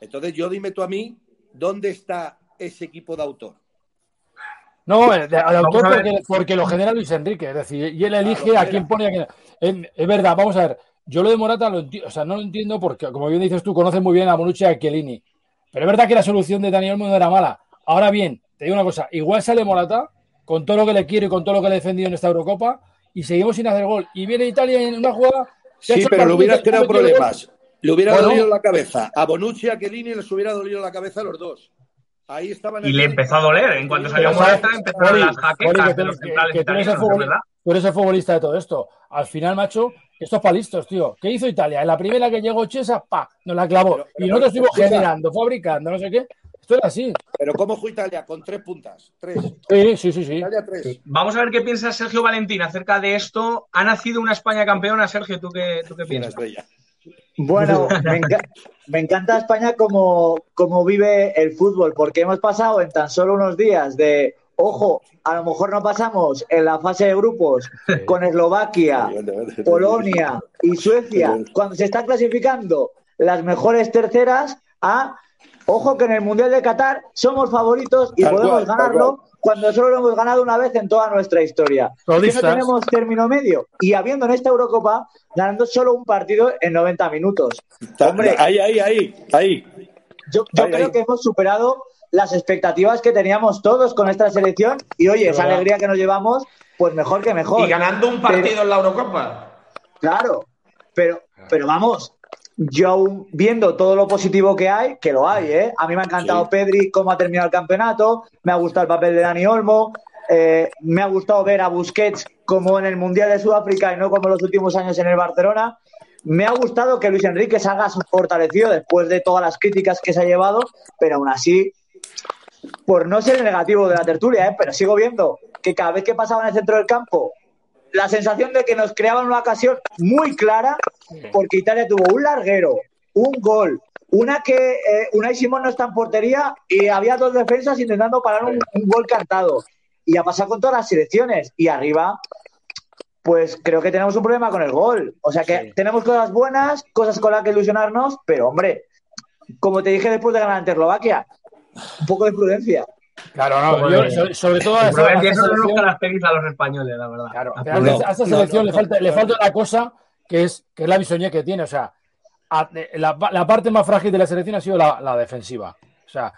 Entonces yo dime tú a mí, ¿dónde está ese equipo de autor? No, el, autor porque, lo genera Luis Enrique, es decir, y él elige a quién pone a quién. Es, verdad, vamos a ver, yo lo de Morata lo o sea, no lo entiendo porque, como bien dices tú, conoces muy bien a Bonucci y a Chiellini. Pero es verdad que la solución de Daniel no era mala. Ahora bien, te digo una cosa, igual sale Morata con todo lo que le quiero y con todo lo que le he defendido en esta Eurocopa y seguimos sin hacer gol. Y viene Italia en una jugada. Sí, pero le hubieras creado problemas. Le hubiera dolido la cabeza. A Bonucci y a Chiellini les hubiera dolido la cabeza a los dos. Ahí estaba y le empezó a doler. En cuanto salió Morata, empezaron las jaquecas de los centrales italianos, ¿verdad? Tú eres el futbolista de todo esto. Al final, macho, esto es para listos, tío. ¿Qué hizo Italia? En la primera que llegó Chesa, pa, nos la clavó. y nosotros estuvimos generando, fabricando, no sé qué. Esto era así. Pero ¿cómo fue Italia? Con tres puntas. Tres. Sí, sí, sí. sí. Italia tres. Vamos a ver qué piensa Sergio Valentín acerca de esto. ¿Ha nacido una España campeona, Sergio? ¿Tú qué, tú qué piensas? Bueno, me, enca me, encanta España como, como vive el fútbol, porque hemos pasado en tan solo unos días de, ojo, a lo mejor no pasamos en la fase de grupos con Eslovaquia, Polonia y Suecia, cuando se están clasificando las mejores terceras, a Ojo que en el Mundial de Qatar somos favoritos y Tal podemos cual, ganarlo cuando solo lo hemos ganado una vez en toda nuestra historia. ¿Por qué no tenemos término medio? Y habiendo en esta Eurocopa ganando solo un partido en 90 minutos. Hombre, Ahí, ahí, ahí, ahí. yo, yo ahí, creo ahí. que hemos superado las expectativas que teníamos todos con esta selección y oye, esa alegría que nos llevamos, pues mejor que mejor. Y ganando un partido en la Eurocopa. Claro, pero, pero vamos, yo aún viendo todo lo positivo que hay, que lo hay, ¿eh? A mí me ha encantado Sí. Pedri, cómo ha terminado el campeonato, me ha gustado el papel de Dani Olmo, eh, me ha gustado ver a Busquets como en el Mundial de Sudáfrica y no como los últimos años en el Barcelona. Me ha gustado que Luis Enrique salga fortalecido después de todas las críticas que se ha llevado, pero aún así, por no ser el negativo de la tertulia, ¿eh? pero sigo viendo que cada vez que pasaba en el centro del campo, la sensación de que nos creaban una ocasión muy clara, porque Italia tuvo un larguero, un gol, una que eh, Unai Simón no está en portería y había dos defensas intentando parar un, un gol cantado. Y ha pasado con todas las selecciones. Y arriba, pues creo que tenemos un problema con el gol. O sea que Sí. tenemos cosas buenas, cosas con las que ilusionarnos, pero hombre, como te dije después de ganar ante Eslovaquia, un poco de prudencia. Claro, no, yo, sobre, sobre todo a esta, a esta eso selección, caracteriza a los españoles, la verdad. claro, A No, selección no, le, falta, le falta una cosa que es, que es la bisoñé que tiene. O sea, la, la parte más frágil de la selección ha sido la, la defensiva. O sea,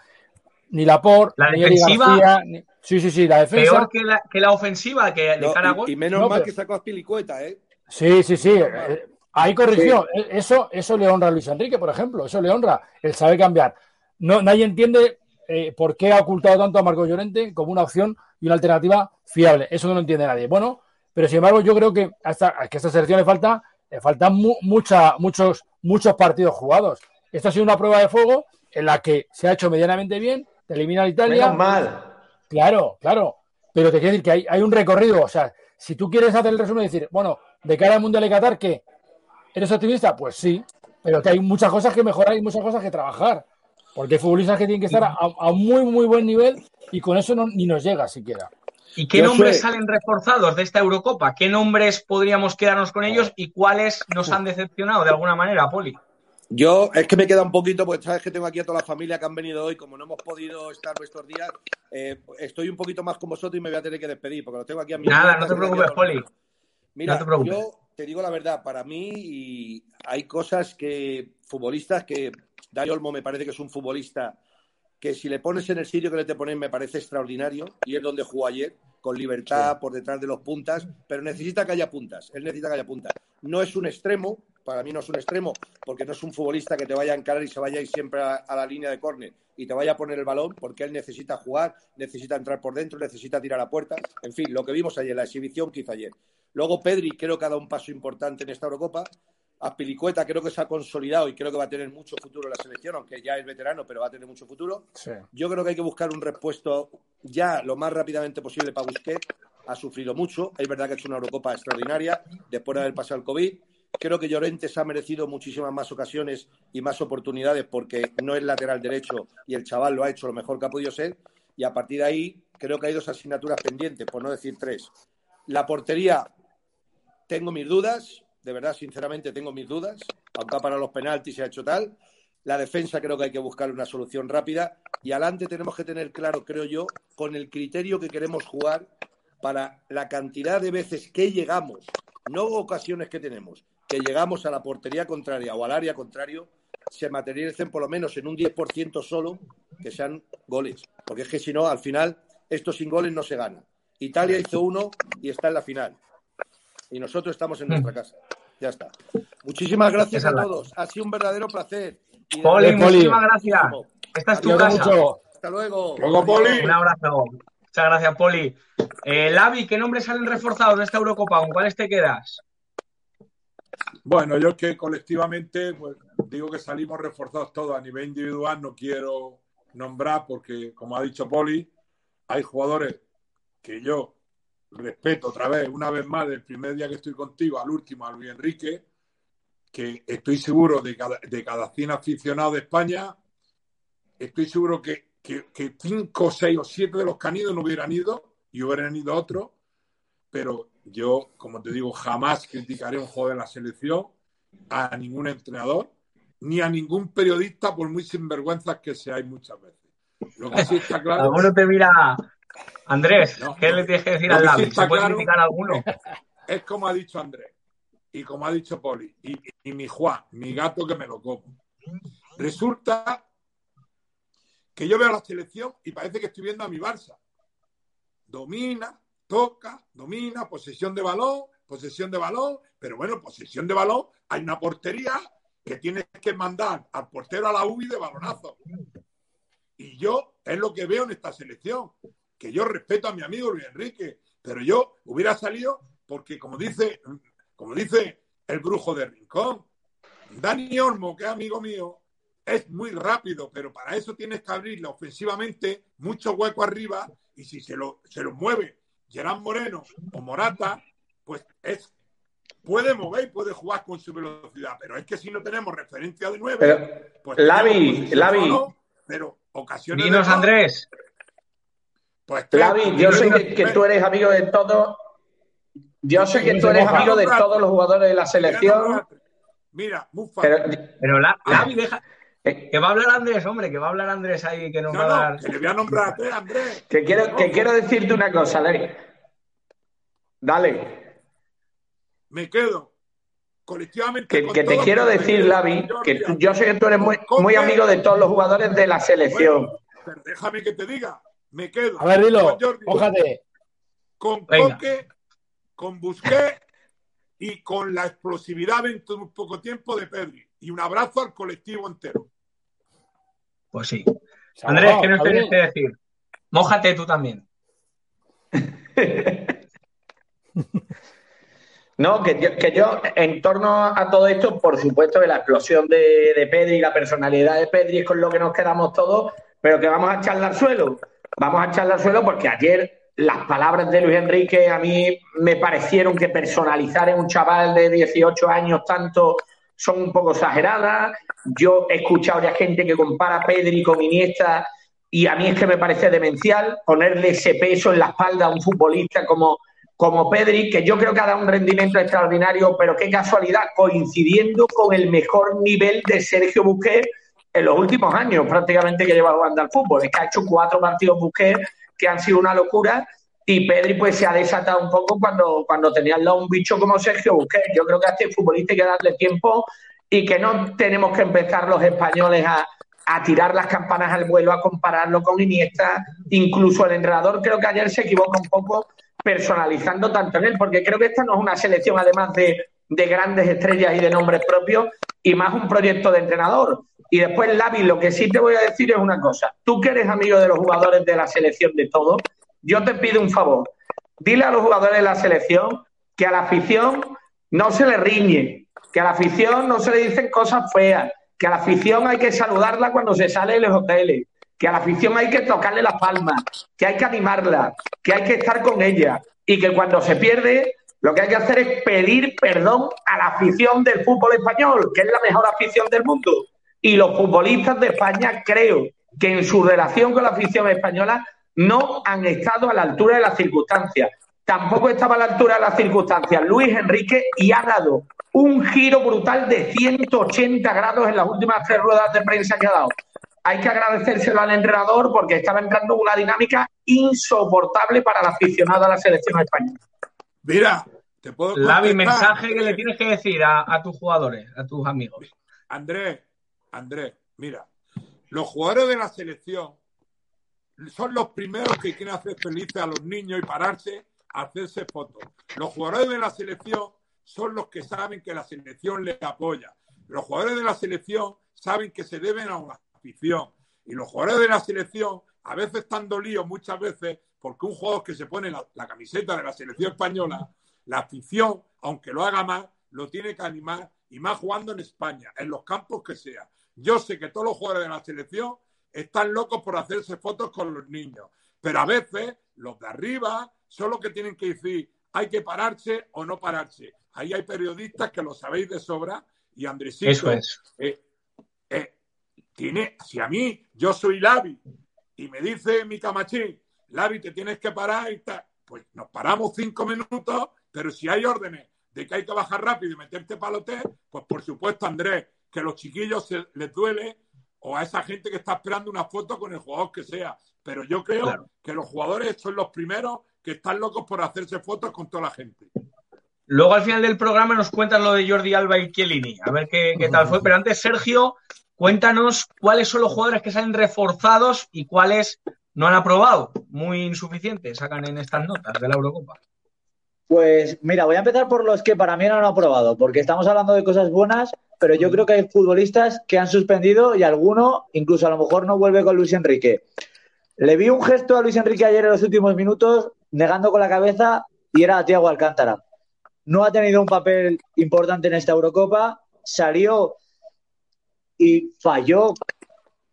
ni Laporte, ¿La ni defensiva? García, ni- sí, sí, sí, la defensa. Peor que la, que la ofensiva que de cara a y, gol. y menos No, mal pero- que sacó a Spilicueta, ¿eh? Sí, sí, sí. eh, Ahí corrigió. Eh, Eso, eso le honra a Luis Enrique, por ejemplo. Eso le honra. El saber cambiar. No, nadie entiende eh, por qué ha ocultado tanto a Marco Llorente como una opción y una alternativa fiable. Eso no lo entiende nadie. Bueno, pero sin embargo, yo creo que hasta que a esta selección le falta, le faltan mu- mucha, muchos, muchos partidos jugados. Esta ha sido una prueba de fuego en la que se ha hecho medianamente bien, te elimina a Italia. Menos mal. Claro, claro. Pero te quiero decir que hay, hay un recorrido. O sea, si tú quieres hacer el resumen y decir, bueno, de cara al Mundial de Qatar, ¿qué? ¿Eres optimista? Pues sí. Pero que hay muchas cosas que mejorar y muchas cosas que trabajar. Porque hay futbolistas que tienen que estar a, a un muy, muy buen nivel y con eso no, ni nos llega siquiera. ¿Y qué Yo nombres sé- salen reforzados de esta Eurocopa? ¿Qué nombres podríamos quedarnos con ellos y cuáles nos han decepcionado de alguna manera, Poli? Yo es que me queda un poquito, porque sabes que tengo aquí a toda la familia que han venido hoy, como no hemos podido estar estos días, eh, estoy un poquito más con vosotros y me voy a tener que despedir, porque lo tengo aquí a mi Nada, no te preocupes, Poli. Mira, No te preocupes. yo te digo la verdad, para mí y hay cosas que futbolistas que Dani Olmo me parece que es un futbolista que si le pones en el sitio que le te ponen me parece extraordinario y es donde jugó ayer, con libertad por detrás de los puntas, pero necesita que haya puntas, él necesita que haya puntas. No es un extremo, para mí no es un extremo, porque no es un futbolista que te vaya a encarar y se vaya a ir siempre a, a la línea de córner y te vaya a poner el balón, porque él necesita jugar, necesita entrar por dentro, necesita tirar a puerta, en fin, lo que vimos ayer, la exhibición que hizo ayer. Luego Pedri creo que ha dado un paso importante en esta Eurocopa. Aspilicueta creo que se ha consolidado y creo que va a tener mucho futuro en la selección, aunque ya es veterano, pero va a tener mucho futuro. Sí. Yo creo que hay que buscar un repuesto ya lo más rápidamente posible para Busquets. Ha sufrido mucho. Es verdad que ha hecho una Eurocopa extraordinaria después de haber pasado el COVID. Creo que Llorente se ha merecido muchísimas más ocasiones y más oportunidades porque no es lateral derecho y el chaval lo ha hecho lo mejor que ha podido ser. Y a partir de ahí creo que hay dos asignaturas pendientes, por no decir tres. La portería, tengo mis dudas, de verdad, sinceramente tengo mis dudas, aunque ha parado los penaltis se ha hecho tal. La defensa creo que hay que buscar una solución rápida y adelante tenemos que tener claro, creo yo, con el criterio que queremos jugar para la cantidad de veces que llegamos, no ocasiones que tenemos, que llegamos a la portería contraria o al área contrario, se materialicen por lo menos en un 10% solo que sean goles. Porque es que si no, al final, esto sin goles no se gana. Italia hizo uno y está en la final. Y nosotros estamos en nuestra casa. Ya está. Muchísimas gracias a todos. Ha sido un verdadero placer. Y Poli, muchísimas gracias. Esta es tu casa. mucho. Hasta luego. Luego, Poli. Un abrazo. Muchas gracias, Poli. Eh, Lavi, ¿qué nombres salen reforzados de esta Eurocopa? ¿Con cuáles te quedas? Bueno, yo que colectivamente pues, digo que salimos reforzados todos a nivel individual, no quiero nombrar porque, como ha dicho Poli, hay jugadores que yo respeto otra vez, una vez más, del primer día que estoy contigo al último, a Luis Enrique, que estoy seguro de cada, de cada 100 aficionados de España, estoy seguro que, que, que cinco, seis o siete de los que han ido no hubieran ido y hubieran ido otros, pero yo, como te digo, jamás criticaré un juego de la selección a ningún entrenador ni a ningún periodista, por muy sinvergüenzas que seáis muchas veces. Lo que sí está claro. Te mira. Andrés, No, ¿qué no. le tienes que decir Lo al Lavi? ¿Se puede criticar a alguno? es como ha dicho Andrés y como ha dicho Poli y, y mi Juan, mi gato que me lo como. Resulta que yo veo la selección y parece que estoy viendo a mi Barça. Domina, toca, domina, posesión de balón, posesión de balón, pero bueno, posesión de balón, hay una portería que tienes que mandar al portero a la UBI de balonazo. Y yo es lo que veo en esta selección, que yo respeto a mi amigo Luis Enrique, pero yo hubiera salido porque como dice, como dice el brujo de Rincón, Dani Olmo, que es amigo mío, es muy rápido, pero para eso tienes que abrirle ofensivamente mucho hueco arriba y si se lo, se lo mueve Gerard Moreno o Morata, pues es puede mover y puede jugar con su velocidad, pero es que si no tenemos referencia de nueve, Pero, pues Lavi, Lavi. de pero ocasiones de Dinos, gol, Andrés. Pues tres, Lavi, yo sé que, que tú eres amigo de todos. Yo sé que tú eres amigo de todos los jugadores de la selección. Mira, muy Pero, fácil. Pero La- Lavi, deja. eh, Que va a hablar Andrés, hombre, que va a hablar Andrés ahí, que nos No, va a no, dar. que le voy a nombrar a tres, Andrés. que quiero, que quiero decirte una cosa, Lavi. Dale. Me quedo colectivamente. Que, con que te quiero decir, Lavi, que tú- yo sé que tú eres muy, muy amigo de todos los jugadores de la selección. Bueno, pero déjame que te diga. Me quedo A ver, dilo, con con. Coque, con Busquets y con la explosividad en muy poco tiempo de Pedri. Y un abrazo al colectivo entero. Pues sí. Andrés, ¿qué nos tienes que decir? Mójate tú también. No, que yo, que yo, en torno a todo esto, por supuesto que la explosión de, de Pedri y la personalidad de Pedri es con lo que nos quedamos todos, pero que vamos a echarle al suelo. Vamos a echarle al suelo porque ayer las palabras de Luis Enrique a mí me parecieron que personalizar en un chaval de 18 años tanto son un poco exageradas. Yo he escuchado ya gente que compara a Pedri con Iniesta y a mí es que me parece demencial ponerle ese peso en la espalda a un futbolista como, como Pedri, que yo creo que ha dado un rendimiento extraordinario, pero qué casualidad, coincidiendo con el mejor nivel de Sergio Busquets en los últimos años, prácticamente que lleva jugando al fútbol. Es que ha hecho cuatro partidos Busquets que han sido una locura y Pedri pues se ha desatado un poco cuando, cuando tenía al lado un bicho como Sergio Busquets. Yo creo que a este futbolista hay que darle tiempo y que no tenemos que empezar los españoles a, a tirar las campanas al vuelo, a compararlo con Iniesta. Incluso el entrenador creo que ayer se equivoca un poco personalizando tanto en él, porque creo que esta no es una selección además de, de grandes estrellas y de nombres propios, y más un proyecto de entrenador. Y después, Lavi, lo que sí te voy a decir es una cosa. Tú que eres amigo de los jugadores de la selección de todos, yo te pido un favor. Dile a los jugadores de la selección que a la afición no se le riñe, que a la afición no se le dicen cosas feas, que a la afición hay que saludarla cuando se sale de los hoteles, que a la afición hay que tocarle las palmas, que hay que animarla, que hay que estar con ella y que cuando se pierde lo que hay que hacer es pedir perdón a la afición del fútbol español, que es la mejor afición del mundo. Y los futbolistas de España creo que en su relación con la afición española no han estado a la altura de las circunstancias. Tampoco estaba a la altura de las circunstancias Luis Enrique y ha dado un giro brutal de 180 grados en las últimas tres ruedas de prensa que ha dado. Hay que agradecérselo al entrenador porque estaba entrando en una dinámica insoportable para el aficionado a la selección española. Mira, te puedo Lavi, contestar. mensaje que le tienes que decir a, a tus jugadores, a tus amigos. Andrés, Andrés, mira, los jugadores de la selección son los primeros que quieren hacer felices a los niños y pararse a hacerse fotos. Los jugadores de la selección son los que saben que la selección les apoya. Los jugadores de la selección saben que se deben a una afición. Y los jugadores de la selección a veces están dolidos, muchas veces, porque un jugador que se pone la, la camiseta de la selección española, la afición, aunque lo haga más, lo tiene que animar y más jugando en España, en los campos que sea. Yo sé que todos los jugadores de la selección están locos por hacerse fotos con los niños, pero a veces los de arriba son los que tienen que decir hay que pararse o no pararse. Ahí hay periodistas que lo sabéis de sobra y Andresito Eso es. eh, eh, tiene, si a mí yo soy Lavi y me dice mi camachín, Lavi, te tienes que parar y tal, pues nos paramos cinco minutos, pero si hay órdenes de que hay que bajar rápido y meterte palote, pues por supuesto, Andrés, que a los chiquillos se, les duele o a esa gente que está esperando una foto con el jugador que sea. Pero yo creo Claro. que los jugadores son los primeros que están locos por hacerse fotos con toda la gente. Luego al final del programa nos cuentas lo de Jordi Alba y Chiellini, a ver qué, qué tal fue. Pero antes, Sergio, cuéntanos cuáles son los jugadores que salen reforzados y cuáles no han aprobado. Muy insuficientes sacan en estas notas de la Eurocopa. Pues mira, voy a empezar por los que para mí no han aprobado, porque estamos hablando de cosas buenas, pero yo creo que hay futbolistas que han suspendido y alguno incluso a lo mejor no vuelve con Luis Enrique. Le vi un gesto a Luis Enrique ayer en los últimos minutos, negando con la cabeza, y era a Thiago Alcántara. No ha tenido un papel importante en esta Eurocopa, salió y falló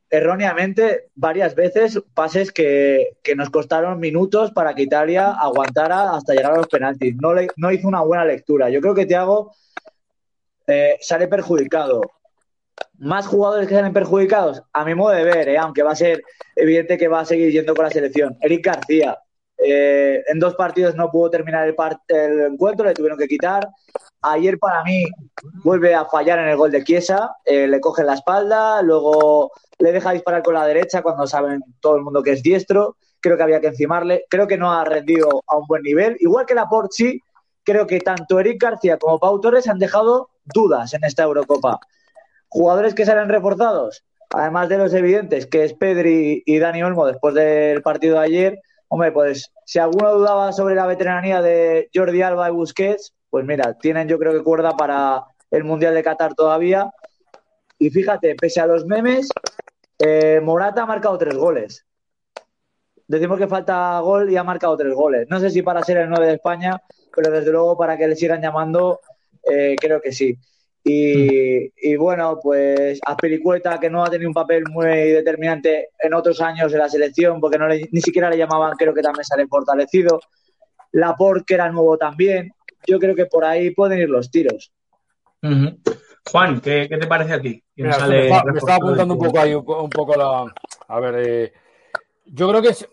erróneamente varias veces pases que, que nos costaron minutos para que Italia aguantara hasta llegar a los penaltis. No, le- no hizo una buena lectura. Yo creo que Thiago eh, sale perjudicado. Más jugadores que salen perjudicados, a mi modo de ver, eh, aunque va a ser evidente que va a seguir yendo con la selección. Eric García, eh, en dos partidos no pudo terminar el, el encuentro, le tuvieron que quitar. Ayer para mí vuelve a fallar en el gol de Chiesa, eh, le coge la espalda, luego le deja disparar con la derecha cuando saben todo el mundo que es diestro. Creo que había que encimarle. Creo que no ha rendido a un buen nivel. Igual que Laporte, sí, creo que tanto Eric García como Pau Torres han dejado dudas en esta Eurocopa. Jugadores que salen reforzados, además de los evidentes, que es Pedri y Dani Olmo después del partido de ayer. Hombre, pues si alguno dudaba sobre la veteranía de Jordi Alba y Busquets, pues mira, tienen yo creo que cuerda para el Mundial de Qatar todavía. Y fíjate, pese a los memes, eh, Morata ha marcado tres goles. Decimos que falta gol y ha marcado tres goles. No sé si para ser el 9 de España, pero desde luego para que le sigan llamando, eh, creo que sí. Y, y bueno, pues Azpilicueta, que no ha tenido un papel muy determinante en otros años en la selección, porque no le- ni siquiera le llamaban, creo que también sale fortalecido. Laporte, que era nuevo también. Yo creo que por ahí pueden ir los tiros. Juan, ¿qué, qué te parece a ti? ¿Quién Mira, sale me, estaba, me reforzado estaba apuntando un poco ahí, un, po- un poco la. A ver, eh, yo creo que es-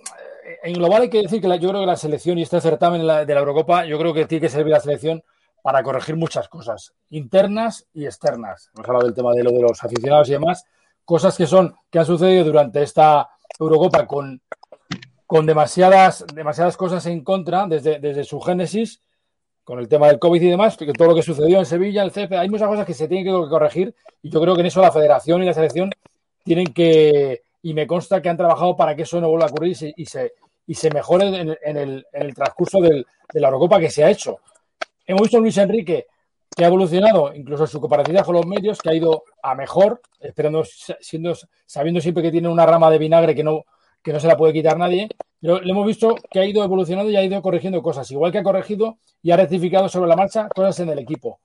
en global hay que decir que la- yo creo que la selección y este certamen de la, de la Eurocopa, yo creo que tiene que servir la selección para corregir muchas cosas, internas y externas. Hemos hablado del tema de lo de los aficionados y demás, cosas que son que han sucedido durante esta Eurocopa con, con demasiadas, demasiadas cosas en contra desde, desde su génesis, con el tema del COVID y demás, que todo lo que sucedió en Sevilla, el CF, hay muchas cosas que se tienen que corregir y yo creo que en eso la federación y la selección tienen que, y me consta que han trabajado para que eso no vuelva a ocurrir y se, y se, mejore en, el- en el, en el transcurso del- de la Eurocopa que se ha hecho. Hemos visto a Luis Enrique que ha evolucionado, incluso su comparatividad con los medios, que ha ido a mejor, esperando, siendo, sabiendo siempre que tiene una rama de vinagre que no, que no se la puede quitar nadie, pero le hemos visto que ha ido evolucionando y ha ido corrigiendo cosas, igual que ha corregido y ha rectificado sobre la marcha cosas en el equipo.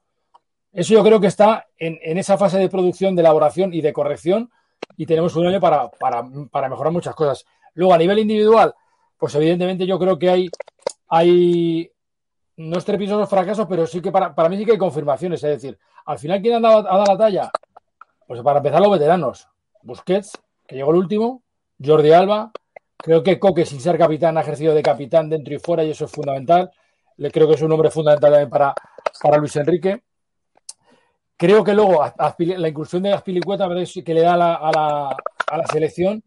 Eso yo creo que está en, en esa fase de producción, de elaboración y de corrección y tenemos un año para, para, para mejorar muchas cosas. Luego, a nivel individual, pues evidentemente yo creo que hay, hay no estrepitosos fracasos, pero sí que para, para mí sí que hay confirmaciones. Es decir, al final, ¿quién ha dado, ha dado la talla? Pues para empezar, los veteranos. Busquets, que llegó el último, Jordi Alba. Creo que Coque, sin ser capitán, ha ejercido de capitán dentro y fuera y eso es fundamental. Le creo que es un hombre fundamental también para, para Luis Enrique. Creo que luego la inclusión de Azpilicueta ¿verdad? que le da a la, a, la, a la selección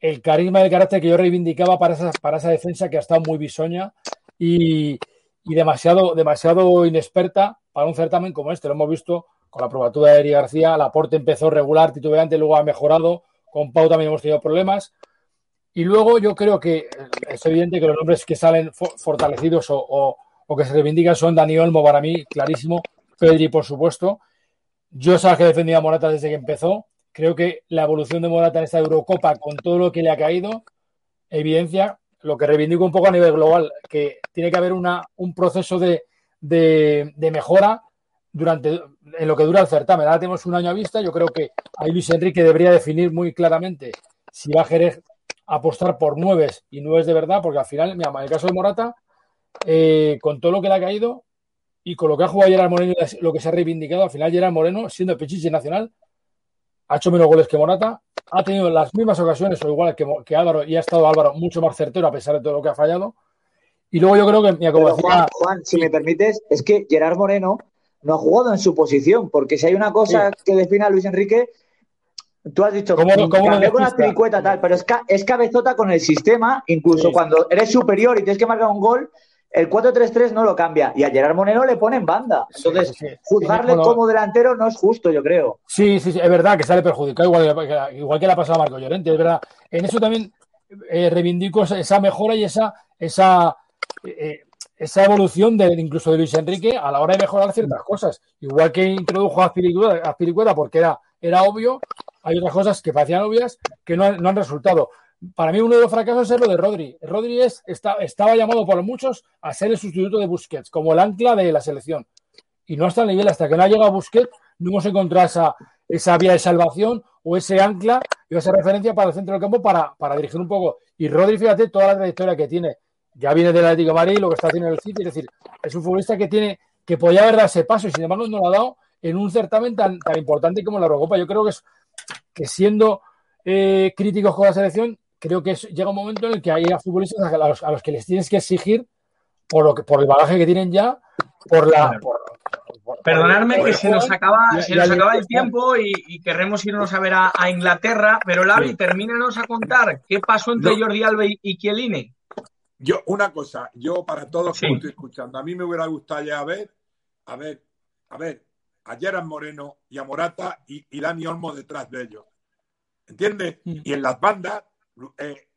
el carisma y el carácter que yo reivindicaba para esa, para esa defensa que ha estado muy bisoña y, y demasiado, demasiado inexperta para un certamen como este. Lo hemos visto con la probatura de Eri García. Laporte empezó regular, titubeante, luego ha mejorado. Con Pau también hemos tenido problemas. Y luego yo creo que es evidente que los nombres que salen fo- fortalecidos o, o- o que se reivindican son Dani Olmo para mí, clarísimo. Pedri, por supuesto. Yo sabes que he defendido a Morata desde que empezó. creo que la evolución de Morata en esta Eurocopa, con todo lo que le ha caído, evidencia lo que reivindico un poco a nivel global, que tiene que haber una, un proceso de, de, mejora durante en lo que dura el certamen. Ahora tenemos un año a vista. Yo creo que ahí Luis Enrique debería definir muy claramente si va a querer apostar por nueves y nueves de verdad, porque al final, mira, en el caso de Morata, eh, con todo lo que le ha caído y con lo que ha jugado Gerard Moreno lo que se ha reivindicado, al final Gerard Moreno, siendo Pichichi nacional, ha hecho menos goles que Morata, ha tenido las mismas ocasiones o igual que, que, Álvaro y ha estado Álvaro mucho más certero a pesar de todo lo que ha fallado. Y luego yo creo que, Juan, Juan, si me permites, es que Gerard Moreno no ha jugado en su posición, porque si hay una cosa Sí. que define a Luis Enrique, tú has dicho, ¿Cómo lo- cómo lo cambió con la pelicueta tal, pero es, ca- es cabezota con el sistema, incluso Sí. cuando eres superior y tienes que marcar un gol, el 4-3-3 no lo cambia, y a Gerard Moreno le pone en banda. Entonces, sí, sí. juzgarle Sí, como delantero no es justo, yo creo. Sí, sí, sí, es verdad que sale perjudicado, igual, que- igual que le ha pasado a Marco Llorente, es verdad. En eso también eh, reivindico esa, mejora y esa, esa, eh, esa evolución de, incluso de Luis Enrique a la hora de mejorar ciertas cosas. Igual que introdujo a Azpilicueta, a Azpilicueta porque era, era obvio, hay otras cosas que parecían obvias que no, han- no han resultado. Para mí uno de los fracasos es lo de Rodri. Rodri es, estaba llamado por muchos a ser el sustituto de Busquets, como el ancla de la selección y no hasta el nivel, hasta que no ha llegado Busquets, no hemos encontrado esa, esa vía de salvación o ese ancla y esa referencia para el centro del campo para, para dirigir un poco. Y Rodri, fíjate toda la trayectoria que tiene. Ya viene del Atlético de Madrid, lo que está haciendo en el City, es decir, es un futbolista que tiene, que podía haber dado ese paso y sin embargo no lo ha dado en un certamen tan, tan importante como la Eurocopa. Yo creo que es que siendo eh, críticos con la selección, creo que es- llega un momento en el que hay a futbolistas a los, a los que les tienes que exigir por lo que, por el bagaje que tienen ya, por la por- por- Perdonadme que se nos acaba, y- se nos acaba el tiempo y, y querremos irnos a ver a, a Inglaterra, pero Lavi, Sí. termínanos a contar qué pasó entre No. Jordi Alba y, Chiellini. Yo, una cosa, yo para todos Sí. que estoy escuchando, a mí me hubiera gustado ya ver, a ver, a ver, a Gerard Moreno y a Morata y, y Dani Olmo detrás de ellos. ¿Entiendes? Mm. Y en las bandas, eh,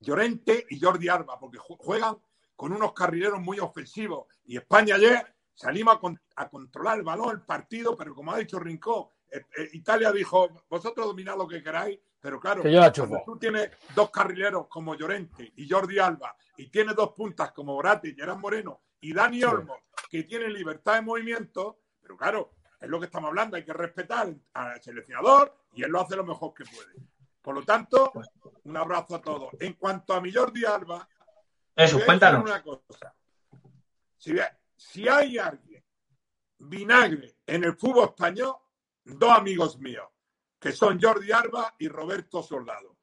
Llorente y Jordi Alba, porque ju- juegan con unos carrileros muy ofensivos. Y España ayer salimos a, con- a controlar el balón, el partido, pero como ha dicho Rincón, eh, eh, Italia dijo, vosotros dominad lo que queráis, pero claro, Que yo la cuando chupo. tú tienes dos carrileros como Llorente y Jordi Alba y tienes dos puntas como Morate y Gerard Moreno y Dani Sí. Olmo, que tienen libertad de movimiento, pero claro, es lo que estamos hablando, hay que respetar al seleccionador y él lo hace lo mejor que puede. Por lo tanto, un abrazo a todos. En cuanto a mi Jordi Alba, Eso, cuéntanos. una cosa. Si, si hay alguien vinagre en el fútbol español, dos amigos míos, que son Jordi Alba y Roberto Soldado,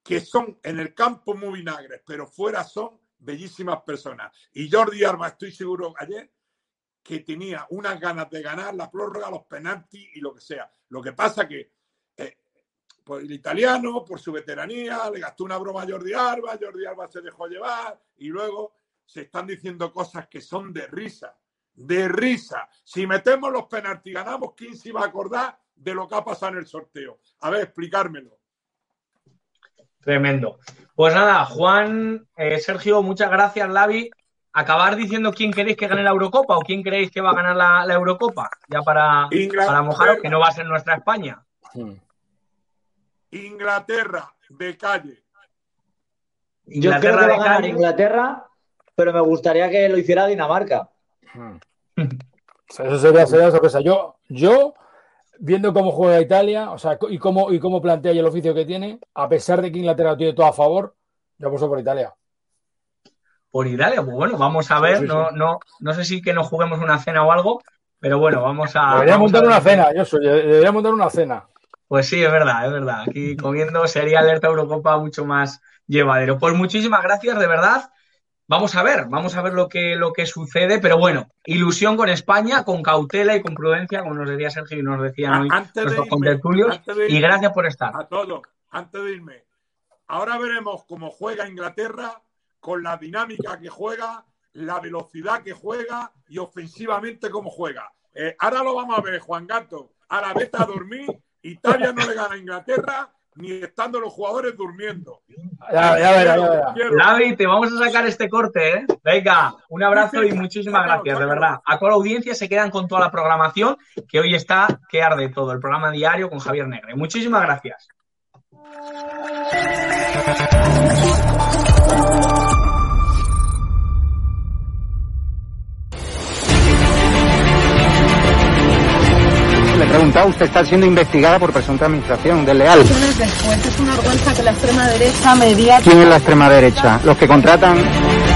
que son en el campo muy vinagres, pero fuera son bellísimas personas. Y Jordi Alba, estoy seguro ayer, que tenía unas ganas de ganar la prórroga, los penaltis y lo que sea. Lo que pasa que por el italiano, por su veteranía, le gastó una broma a Jordi Alba, Jordi Alba se dejó llevar y luego se están diciendo cosas que son de risa, de risa. Si metemos los penaltis y ganamos, ¿quién se va a acordar de lo que ha pasado en el sorteo? A ver, explicármelo. Tremendo. Pues nada, Juan, eh, Sergio, muchas gracias, Lavi. Acabar diciendo quién queréis que gane la Eurocopa o quién creéis que va a ganar la, la Eurocopa, ya para, para mojaros, que no va a ser nuestra España. Mm. Inglaterra de calle. Yo creo que va a ganar calle. Inglaterra, pero me gustaría que lo hiciera Dinamarca. Mm. Eso sería, sería sorpresa. Yo, yo, viendo cómo juega Italia, o sea, y cómo, y cómo plantea y el oficio que tiene, a pesar de que Inglaterra lo tiene todo a favor, yo apuesto por Italia. Por Italia, pues bueno, vamos a ver. Sí, sí, No, sí. no, no sé si que nos juguemos una cena o algo, pero bueno, vamos a. Debería vamos a montar una cena, yo soy, debería montar una cena. Pues sí, es verdad, es verdad. Aquí comiendo sería alerta Eurocopa mucho más llevadero. Pues muchísimas gracias, de verdad. Vamos a ver, vamos a ver lo que, lo que sucede, pero bueno, ilusión con España, con cautela y con prudencia, como nos decía Sergio y nos decían hoy antes de nuestros contertulios. Y gracias por estar. a todos, antes de irme. Ahora veremos cómo juega Inglaterra, con la dinámica que juega, la velocidad que juega y ofensivamente cómo juega. Eh, ahora lo vamos a ver, Juan Gato. Ahora vete a dormir. Italia no le gana a Inglaterra ni estando los jugadores durmiendo. Ya, ya verá, ya verá. Lavi, te vamos a sacar este corte, ¿eh? Venga, un abrazo y muchísimas gracias, de verdad. A toda la audiencia se quedan con toda la programación que hoy está que arde todo, el programa diario con Javier Negre. Muchísimas gracias. Preguntado, usted está siendo investigada por presunta administración desleal. después es una vergüenza que la extrema derecha. ¿Quién es la extrema derecha? Los que contratan...